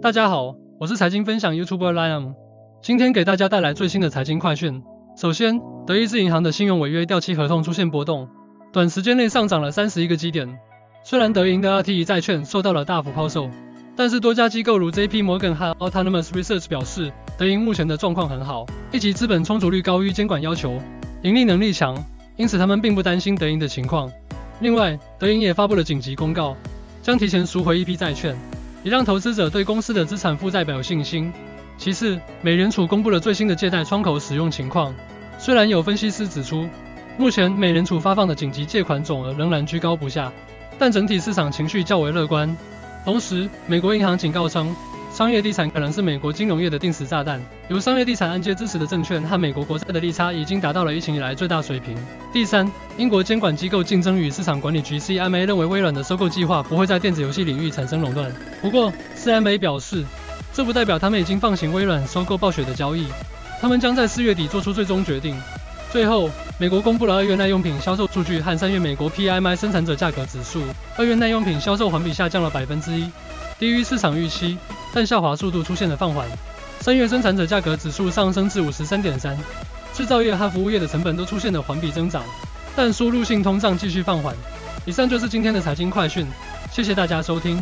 大家好，我是财经分享 YouTuber Liam，今天给大家带来最新的财经快讯。首先，德意志银行的信用违约掉期合同出现波动，短时间内上涨了三十一个基点。虽然德银的 RTE 债券受到了大幅抛售，但是多家机构如 JP Morgan 和 Autonomous Research 表示，德银目前的状况很好，一级资本充足率高于监管要求，盈利能力强，因此他们并不担心德银的情况。另外，德银也发布了紧急公告，将提前赎回一批债券。也让投资者对公司的资产负债表有信心。其次，美联储公布了最新的借贷窗口使用情况。虽然有分析师指出，目前美联储发放的紧急借款总额仍然居高不下，但整体市场情绪较为乐观。同时，美国银行警告称。商业地产可能是美国金融业的定时炸弹。由商业地产按揭支持的证券和美国国债的利差已经达到了疫情以来最大水平。第三，英国监管机构竞争与市场管理局 CMA 认为微软的收购计划不会在电子游戏领域产生垄断。不过，CMA 表示，这不代表他们已经放行微软收购暴雪的交易，他们将在四月底做出最终决定。最后，美国公布了二月耐用品销售数据和三月美国 PMI 生产者价格指数。二月耐用品销售环比下降了百分之一，低于市场预期。但下滑速度出现了放缓。三月生产者价格指数上升至五十三点三，制造业和服务业的成本都出现了环比增长，但输入性通胀继续放缓。以上就是今天的财经快讯，谢谢大家收听。